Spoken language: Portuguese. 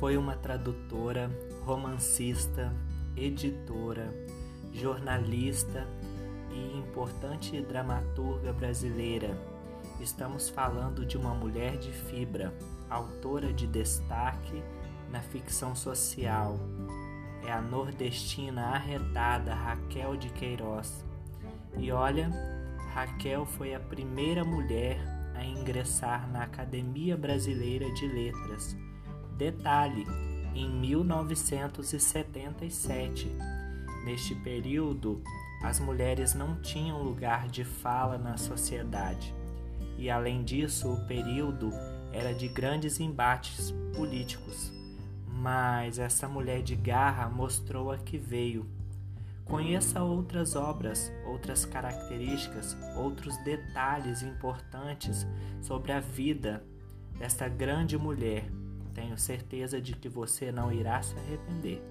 Foi uma tradutora, romancista, editora, jornalista e importante dramaturga brasileira. Estamos falando de uma mulher de fibra, autora de destaque na ficção social. É a nordestina arretada Raquel de Queiroz. E olha, Raquel foi a primeira mulher a ingressar na Academia Brasileira de Letras. Detalhe, em 1977. Neste período, as mulheres não tinham lugar de fala na sociedade. E além disso, o período era de grandes embates políticos. Mas essa mulher de garra mostrou a que veio. Conheça outras obras, outras características, outros detalhes importantes sobre a vida desta grande mulher. Tenho certeza de que você não irá se arrepender.